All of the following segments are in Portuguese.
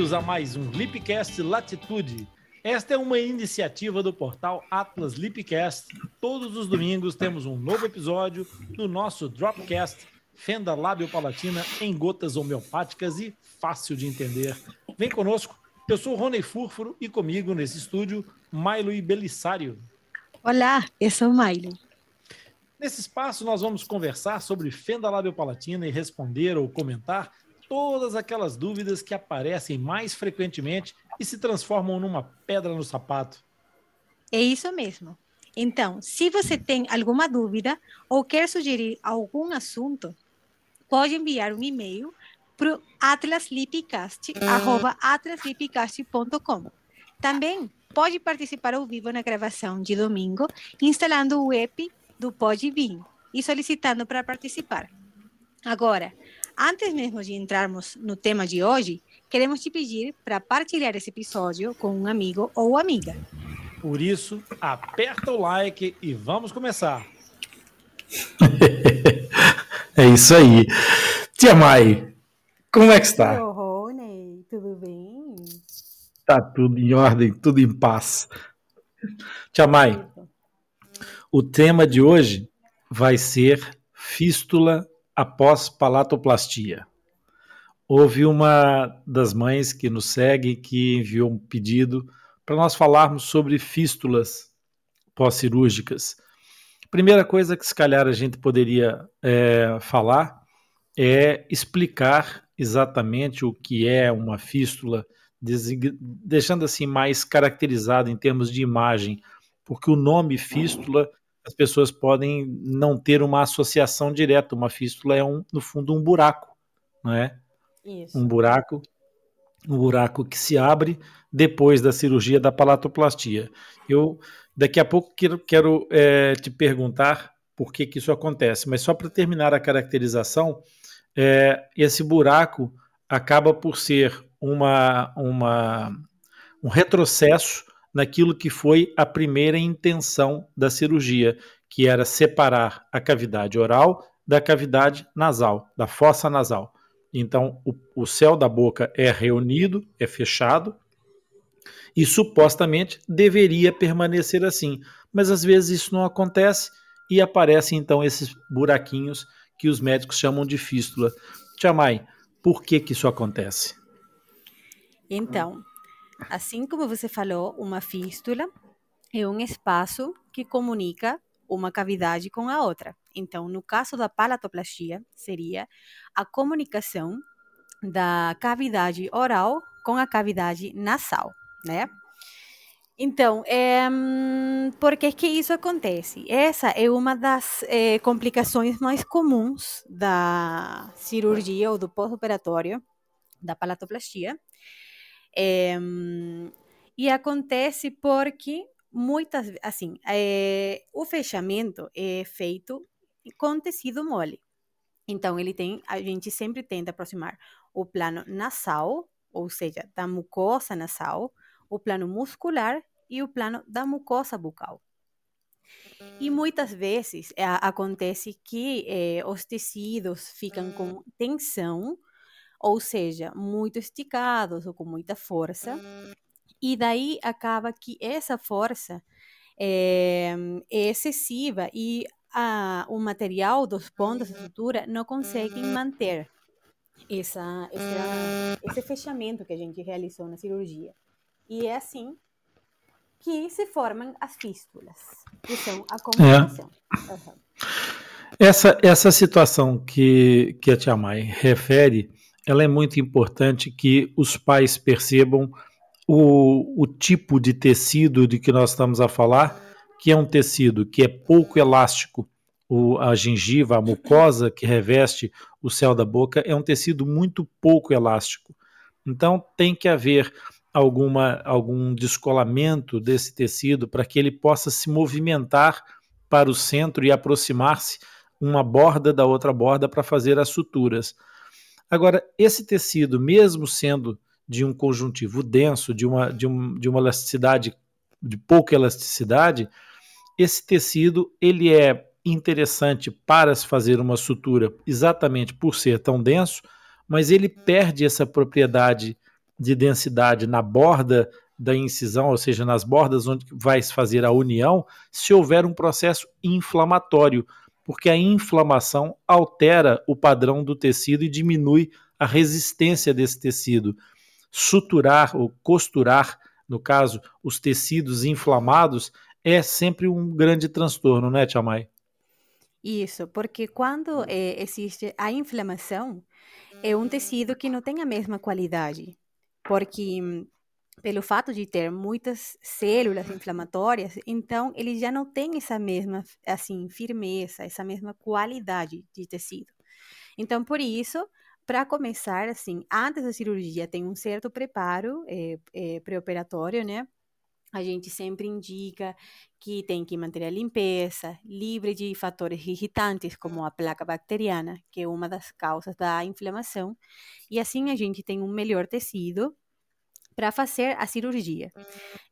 Bem-vindos a mais um Lipcast Latitude. Esta é uma iniciativa do portal Atlas Lipcast. Todos os domingos temos um novo episódio do nosso Dropcast Fenda Lábio Palatina em gotas homeopáticas e fácil de entender. Vem conosco. Eu sou Rony Furfuro e comigo nesse estúdio, Milo e Belissário. Olá, eu sou Milo. Nesse espaço nós vamos conversar sobre Fenda Lábio Palatina e responder ou comentar todas aquelas dúvidas que aparecem mais frequentemente e se transformam numa pedra no sapato. É isso mesmo. Então, se você tem alguma dúvida ou quer sugerir algum assunto, pode enviar um e-mail para atlaslipcast.com. Também pode participar ao vivo na gravação de domingo, instalando o app do Podbean e solicitando para participar. Agora, Antes mesmo de entrarmos no tema de hoje, queremos te pedir para partilhar esse episódio com um amigo ou amiga. Por isso, aperta o like e vamos começar. é isso aí. Tia Mai, como é que está? Oi, Rony, tudo bem? Tá tudo em ordem, tudo em paz. Tia Mai, o tema de hoje vai ser fístula após palatoplastia. Houve uma das mães que nos segue que enviou um pedido para nós falarmos sobre fístulas pós-cirúrgicas. Primeira coisa que se calhar a gente poderia é, falar é explicar exatamente o que é uma fístula, deixando assim mais caracterizado em termos de imagem, porque o nome fístula as pessoas podem não ter uma associação direta. Uma fístula é, um, no fundo, um buraco, não é? Isso. Um buraco, um buraco que se abre depois da cirurgia da palatoplastia. Eu daqui a pouco quero, quero é, te perguntar por que, que isso acontece, mas só para terminar a caracterização, é, esse buraco acaba por ser uma, uma, um retrocesso naquilo que foi a primeira intenção da cirurgia, que era separar a cavidade oral da cavidade nasal, da fossa nasal. Então, o, o céu da boca é reunido, é fechado, e supostamente deveria permanecer assim. Mas às vezes isso não acontece e aparecem então esses buraquinhos que os médicos chamam de fístula. Tiamai, por que, que isso acontece? Então, Assim como você falou, uma fístula é um espaço que comunica uma cavidade com a outra. Então, no caso da palatoplastia, seria a comunicação da cavidade oral com a cavidade nasal, né? Então, é, por que, que isso acontece? Essa é uma das é, complicações mais comuns da cirurgia ou do pós-operatório da palatoplastia, é, e acontece porque muitas, assim, é, o fechamento é feito com tecido mole. Então, ele tem, a gente sempre tenta aproximar o plano nasal, ou seja, da mucosa nasal, o plano muscular e o plano da mucosa bucal. E muitas vezes é, acontece que é, os tecidos ficam com tensão ou seja, muito esticados ou com muita força. E daí acaba que essa força é, é excessiva e a, o material dos pontos da sutura não conseguem manter essa, essa, esse fechamento que a gente realizou na cirurgia. E é assim que se formam as fístulas, que são a comunicação. É. Uhum. Essa, essa situação que, que a Tia Mai refere, ela é muito importante que os pais percebam o, o tipo de tecido de que nós estamos a falar, que é um tecido que é pouco elástico, o, a gengiva, a mucosa que reveste o céu da boca, é um tecido muito pouco elástico. Então tem que haver alguma, algum descolamento desse tecido para que ele possa se movimentar para o centro e aproximar-se uma borda da outra borda para fazer as suturas. Agora, esse tecido, mesmo sendo de um conjuntivo denso, de uma, de, um, de uma elasticidade, de pouca elasticidade, esse tecido ele é interessante para se fazer uma sutura exatamente por ser tão denso, mas ele perde essa propriedade de densidade na borda da incisão, ou seja, nas bordas onde vai se fazer a união, se houver um processo inflamatório, porque a inflamação altera o padrão do tecido e diminui a resistência desse tecido. Suturar ou costurar, no caso, os tecidos inflamados, é sempre um grande transtorno, né, Tia Mai? Isso, porque quando é, existe a inflamação, é um tecido que não tem a mesma qualidade, porque pelo fato de ter muitas células inflamatórias, então ele já não tem essa mesma assim firmeza, essa mesma qualidade de tecido. Então por isso, para começar assim, antes da cirurgia tem um certo preparo é, é, pré-operatório, né? A gente sempre indica que tem que manter a limpeza, livre de fatores irritantes, como a placa bacteriana, que é uma das causas da inflamação, e assim a gente tem um melhor tecido para fazer a cirurgia.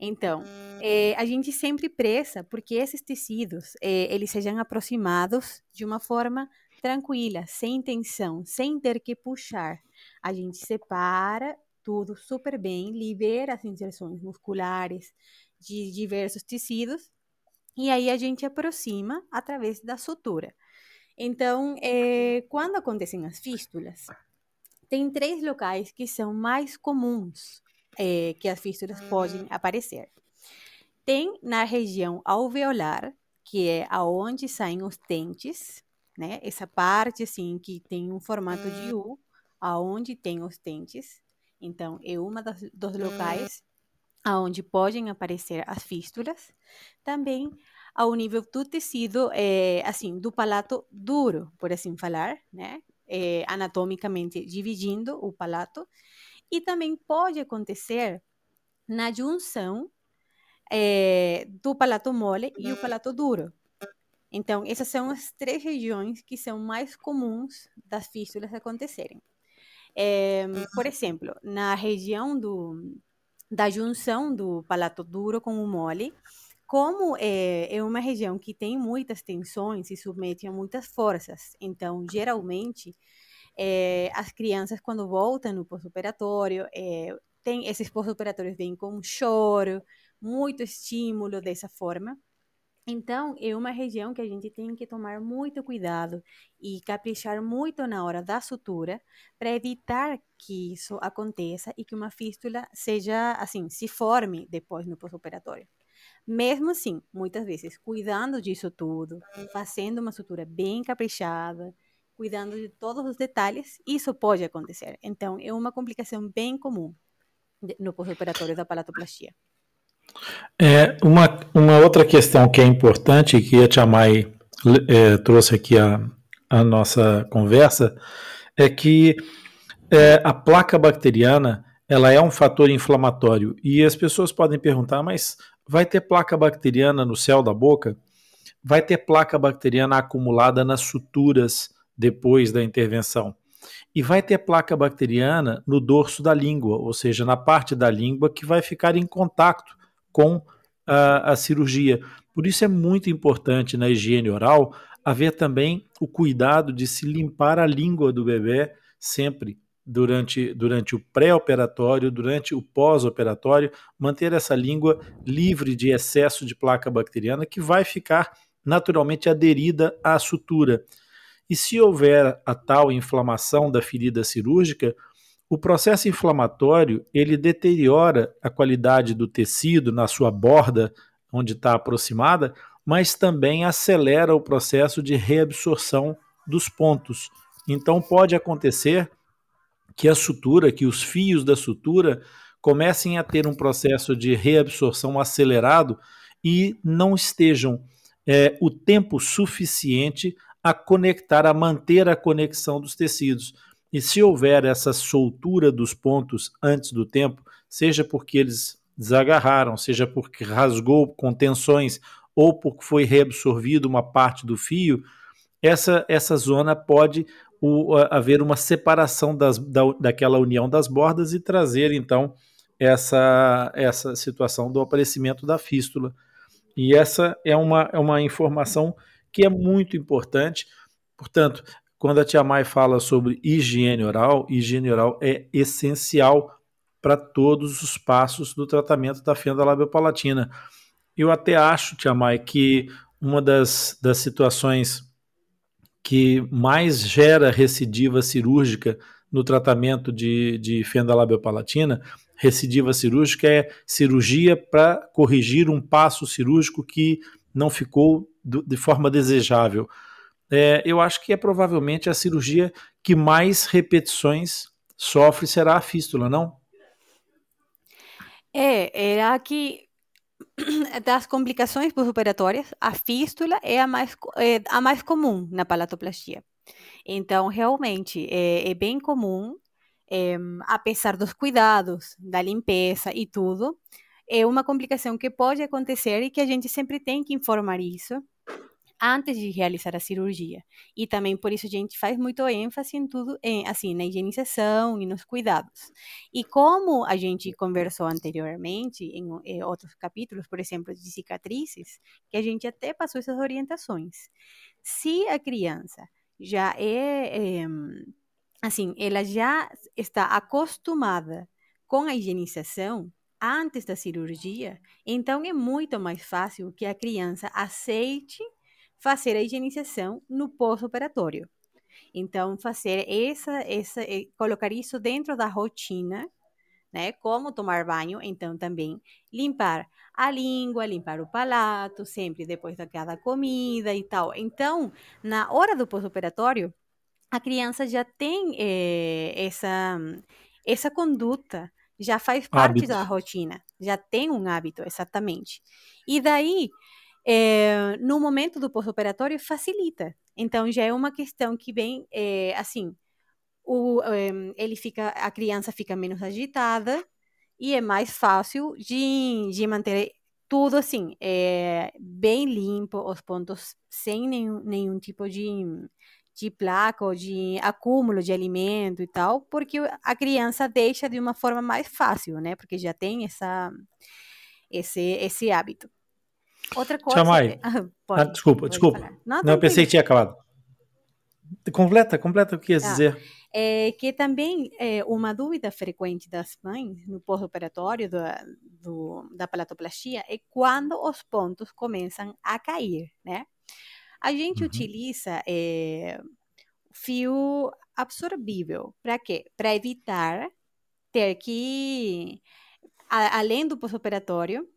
Então, é, a gente sempre pressa porque esses tecidos é, eles sejam aproximados de uma forma tranquila, sem tensão, sem ter que puxar. A gente separa tudo super bem, libera as inserções musculares de diversos tecidos e aí a gente aproxima através da sutura. Então, é, quando acontecem as fístulas, tem três locais que são mais comuns é, que as fístulas podem aparecer. Tem na região alveolar, que é aonde saem os dentes, né? Essa parte assim que tem um formato de U, aonde tem os dentes. Então, é uma das, dos locais aonde podem aparecer as fístulas. Também ao nível do tecido, é, assim, do palato duro, por assim falar, né? É, anatomicamente dividindo o palato e também pode acontecer na junção é, do palato mole e o palato duro. Então, essas são as três regiões que são mais comuns das fístulas acontecerem. É, por exemplo, na região do, da junção do palato duro com o mole, como é, é, uma região que tem muitas tensões e submete a muitas forças, então, geralmente, é, as crianças, quando voltam no pós-operatório, é, tem esses pós-operatórios vêm com choro, muito estímulo dessa forma. Então, é uma região que a gente tem que tomar muito cuidado e caprichar muito na hora da sutura para evitar que isso aconteça e que uma fístula seja, assim, se forme depois no pós-operatório. Mesmo assim, muitas vezes, cuidando disso tudo, fazendo uma sutura bem caprichada, cuidando de todos os detalhes, isso pode acontecer. Então, é uma complicação bem comum no pós-operatório da palatoplastia. É, uma, uma outra questão que é importante, que a Tia Mai é, trouxe aqui a, a nossa conversa, é que é, a placa bacteriana ela é um fator inflamatório. E as pessoas podem perguntar, mas vai ter placa bacteriana no céu da boca? Vai ter placa bacteriana acumulada nas suturas depois da intervenção. E vai ter placa bacteriana no dorso da língua, ou seja, na parte da língua que vai ficar em contato com a, a cirurgia. Por isso é muito importante na higiene oral haver também o cuidado de se limpar a língua do bebê sempre durante, durante o pré-operatório, durante o pós-operatório, manter essa língua livre de excesso de placa bacteriana que vai ficar naturalmente aderida à sutura. E se houver a tal inflamação da ferida cirúrgica, o processo inflamatório ele deteriora a qualidade do tecido na sua borda, onde está aproximada, mas também acelera o processo de reabsorção dos pontos. Então pode acontecer que a sutura, que os fios da sutura comecem a ter um processo de reabsorção acelerado e não estejam é, o tempo suficiente a conectar, a manter a conexão dos tecidos. E se houver essa soltura dos pontos antes do tempo, seja porque eles desagarraram, seja porque rasgou com tensões ou porque foi reabsorvido uma parte do fio, essa, essa zona pode o, haver uma separação das, da, daquela união das bordas e trazer então essa, essa situação do aparecimento da fístula. E essa é uma, é uma informação que é muito importante. Portanto, quando a Tia Mai fala sobre higiene oral, higiene oral é essencial para todos os passos do tratamento da fenda labiopalatina. Eu até acho, Tia Mai, que uma das, das situações que mais gera recidiva cirúrgica no tratamento de, de fenda labiopalatina, recidiva cirúrgica é cirurgia para corrigir um passo cirúrgico que não ficou do, de forma desejável é, eu acho que é provavelmente a cirurgia que mais repetições sofre será a fístula, não? É, era que das complicações pós-operatórias, a fístula é a mais, é a mais comum na palatoplastia. Então, realmente, é, é bem comum, é, apesar dos cuidados, da limpeza e tudo, é uma complicação que pode acontecer e que a gente sempre tem que informar isso antes de realizar a cirurgia. E também por isso a gente faz muito ênfase em tudo, em, assim, na higienização e nos cuidados. E como a gente conversou anteriormente em, em outros capítulos, por exemplo, de cicatrizes, que a gente até passou essas orientações. Se a criança já é, é assim, ela já está acostumada com a higienização, antes da cirurgia, então é muito mais fácil que a criança aceite fazer a higienização no pós-operatório. Então, fazer essa, essa, eh, colocar isso dentro da rotina, né? Como tomar banho, então também limpar a língua, limpar o palato, sempre depois de cada comida e tal. Então, na hora do pós-operatório, a criança já tem eh, essa, essa conduta, já faz parte hábito. da rotina, já tem um hábito, exatamente. E daí, é, no momento do pós-operatório facilita. Então já é uma questão que vem é, assim, o, é, ele fica, a criança fica menos agitada e é mais fácil de, de manter tudo assim, é, bem limpo, os pontos sem nenhum, nenhum tipo de, de placa ou de acúmulo de alimento e tal, porque a criança deixa de uma forma mais fácil, né? Porque já tem essa, esse, esse hábito. Outra coisa. Chamai. Ah, desculpa, desculpa. Não, não eu pensei que tinha acabado. Completa, completa o que ia ah, dizer. É que também é uma dúvida frequente das mães no pós-operatório do, da palatoplastia é quando os pontos começam a cair, né? A gente uhum. utiliza é, fio absorvível. Para quê? Para evitar ter que, a, além do pós-operatório,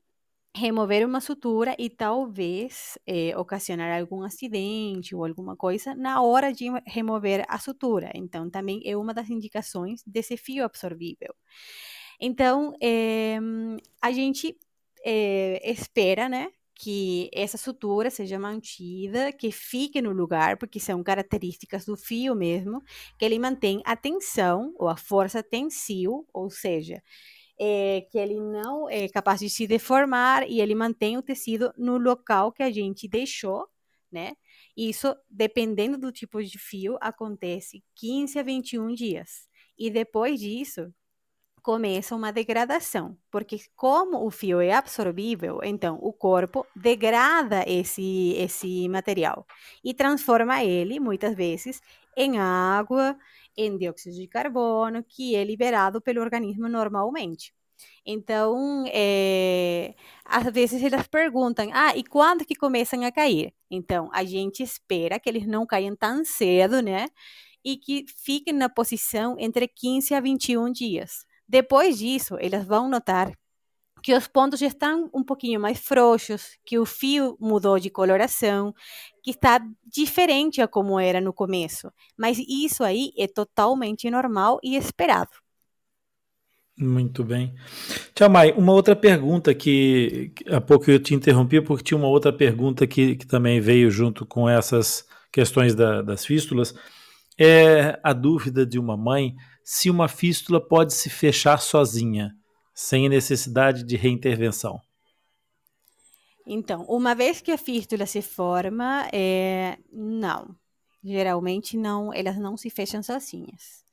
remover uma sutura e talvez eh, ocasionar algum acidente ou alguma coisa na hora de remover a sutura. Então, também é uma das indicações desse fio absorvível. Então, eh, a gente eh, espera, né, que essa sutura seja mantida, que fique no lugar, porque são características do fio mesmo, que ele mantém a tensão ou a força tensil, ou seja, é, que ele não é capaz de se deformar e ele mantém o tecido no local que a gente deixou, né? Isso, dependendo do tipo de fio, acontece 15 a 21 dias. E depois disso, começa uma degradação, porque como o fio é absorvível, então o corpo degrada esse esse material e transforma ele muitas vezes em água, em dióxido de carbono, que é liberado pelo organismo normalmente. Então, é, às vezes elas perguntam, ah, e quando que começam a cair? Então, a gente espera que eles não caiam tão cedo, né? E que fiquem na posição entre 15 a 21 dias. Depois disso, elas vão notar que os pontos já estão um pouquinho mais frouxos, que o fio mudou de coloração, que está diferente a como era no começo. Mas isso aí é totalmente normal e esperado. Muito bem. Tia Mai, uma outra pergunta que há pouco eu te interrompi porque tinha uma outra pergunta que, que também veio junto com essas questões da, das fístulas. É a dúvida de uma mãe se uma fístula pode se fechar sozinha sem necessidade de reintervenção? Então, uma vez que a fístula se forma, é, não. Geralmente não, elas não se fecham sozinhas.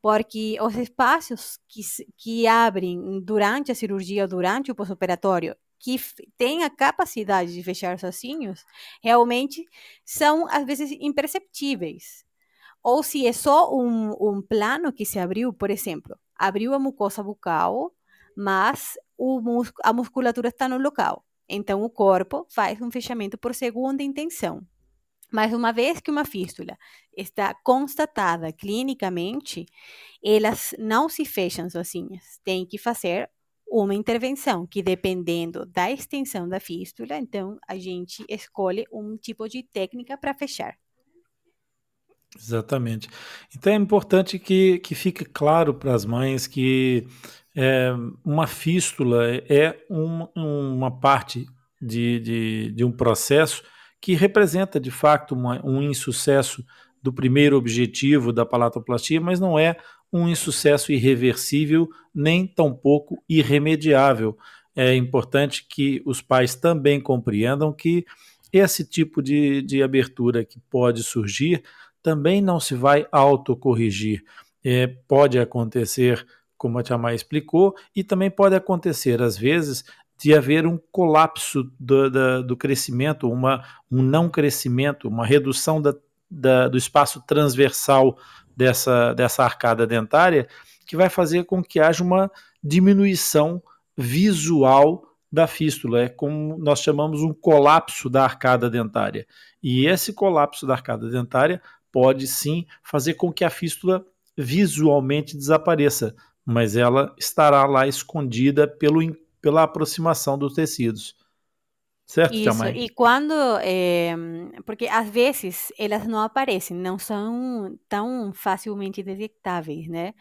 Porque os espaços que, que abrem durante a cirurgia, durante o pós-operatório, que têm a capacidade de fechar sozinhos, realmente são, às vezes, imperceptíveis. Ou se é só um, um plano que se abriu, por exemplo, abriu a mucosa bucal, mas mus a musculatura está no local. Então, o corpo faz um fechamento por segunda intenção. Mas uma vez que uma fístula está constatada clinicamente, elas não se fecham sozinhas. Tem que fazer uma intervenção que, dependendo da extensão da fístula, então a gente escolhe um tipo de técnica para fechar. Exatamente. Então é importante que, que fique claro para as mães que é, uma fístula é um, uma parte de, de, de, um processo que representa, de fato, uma, um insucesso do primeiro objetivo da palatoplastia, mas não é um insucesso irreversível, nem tampouco irremediável. É importante que os pais também compreendam que esse tipo de, de abertura que pode surgir também não se vai autocorrigir. É, pode acontecer como a Tia Mai explicou, e também pode acontecer, às vezes, de haver um colapso do, do crescimento, uma, um não crescimento, uma redução da, da, do espaço transversal dessa, dessa arcada dentária, que vai fazer com que haja uma diminuição visual da fístula. É como nós chamamos um colapso da arcada dentária. E esse colapso da arcada dentária pode sim fazer com que a fístula visualmente desapareça, mas ela estará lá escondida pelo, pela aproximação dos tecidos. Certo, Isso, e quando, é, porque às vezes elas não aparecem, não são tão facilmente detectáveis, né?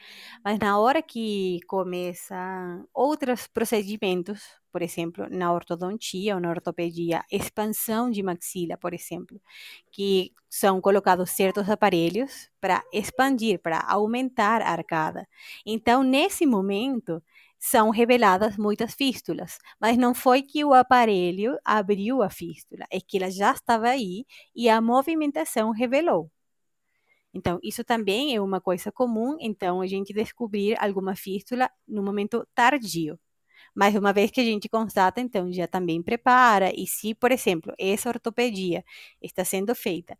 Mas na hora que começam outros procedimentos, por exemplo, na ortodontia ou na ortopedia, expansão de maxila, por exemplo, que são colocados certos aparelhos para expandir, para aumentar a arcada. Então, nesse momento, são reveladas muitas fístulas, mas não foi que o aparelho abriu a fístula, é que ela já estava aí e a movimentação revelou. Então, isso também é uma coisa comum, então, a gente descobrir alguma fístula no momento tardio. Mas uma vez que a gente constata, então já também prepara. E se, por exemplo, essa ortopedia está sendo feita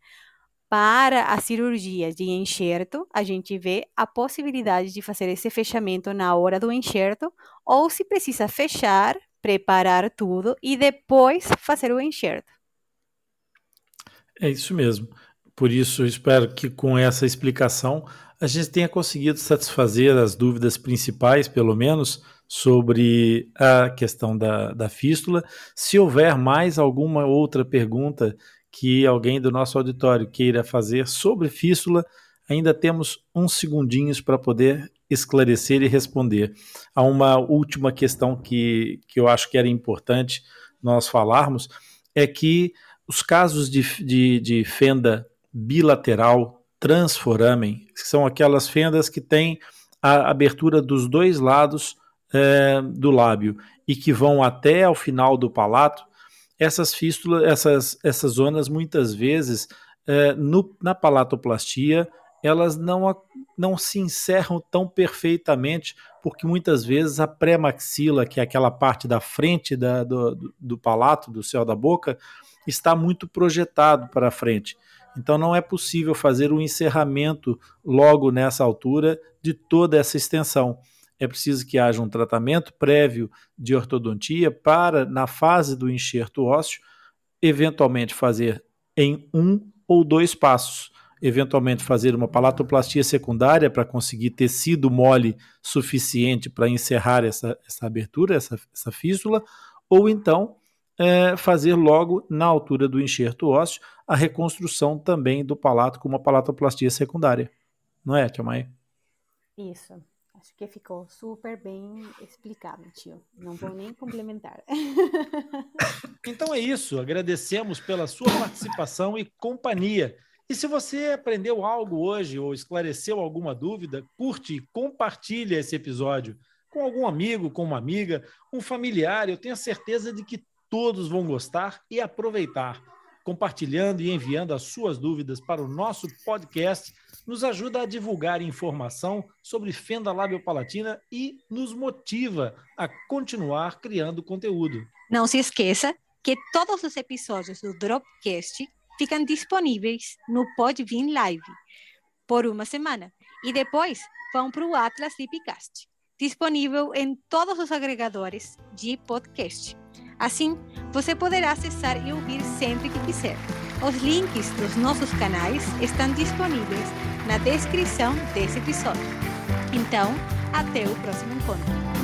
para a cirurgia de enxerto, a gente vê a possibilidade de fazer esse fechamento na hora do enxerto, ou se precisa fechar, preparar tudo e depois fazer o enxerto. É isso mesmo. Por isso, espero que com essa explicação a gente tenha conseguido satisfazer as dúvidas principais, pelo menos, sobre a questão da, da fístula. Se houver mais alguma outra pergunta que alguém do nosso auditório queira fazer sobre fístula, ainda temos uns segundinhos para poder esclarecer e responder. Há uma última questão que, que eu acho que era importante nós falarmos, é que os casos de, de, de fenda bilateral transforamen, que são aquelas fendas que têm a abertura dos dois lados é, do lábio e que vão até ao final do palato, essas fístulas, essas, essas zonas, muitas vezes, é, no, na palatoplastia, elas não, não se encerram tão perfeitamente, porque muitas vezes a pré-maxila, que é aquela parte da frente da, do, do palato, do céu da boca, está muito projetado para frente. Então não é possível fazer o um encerramento logo nessa altura de toda essa extensão é preciso que haja um tratamento prévio de ortodontia para, na fase do enxerto ósseo, eventualmente fazer em um ou dois passos. eventualmente fazer uma palatoplastia secundária para conseguir tecido mole suficiente para encerrar essa, essa abertura, essa, essa fístula, ou então é, fazer logo na altura do enxerto ósseo a reconstrução também do palato com uma palatoplastia secundária. Não é, Tia? Isso. Acho que ficou super bem explicado, tio. Não vou nem complementar. Então é isso. Agradecemos pela sua participação e companhia. E se você aprendeu algo hoje ou esclareceu alguma dúvida, curte e compartilha esse episódio com algum amigo, com uma amiga, um familiar. Eu tenho certeza de que todos vão gostar e aproveitar. Compartilhando e enviando as suas dúvidas para o nosso podcast nos ajuda a divulgar informação sobre fenda labiopalatina e nos motiva a continuar criando conteúdo. Não se esqueça que todos os episódios do Dropcast ficam disponíveis no Podbean Live por uma semana e depois vão para o Atlas Lipcast, disponível em todos os agregadores de podcast. Assim, você poderá acessar e ouvir sempre que quiser. Os links dos nossos canais estão disponíveis na descrição desse episódio. Então, até o próximo encontro.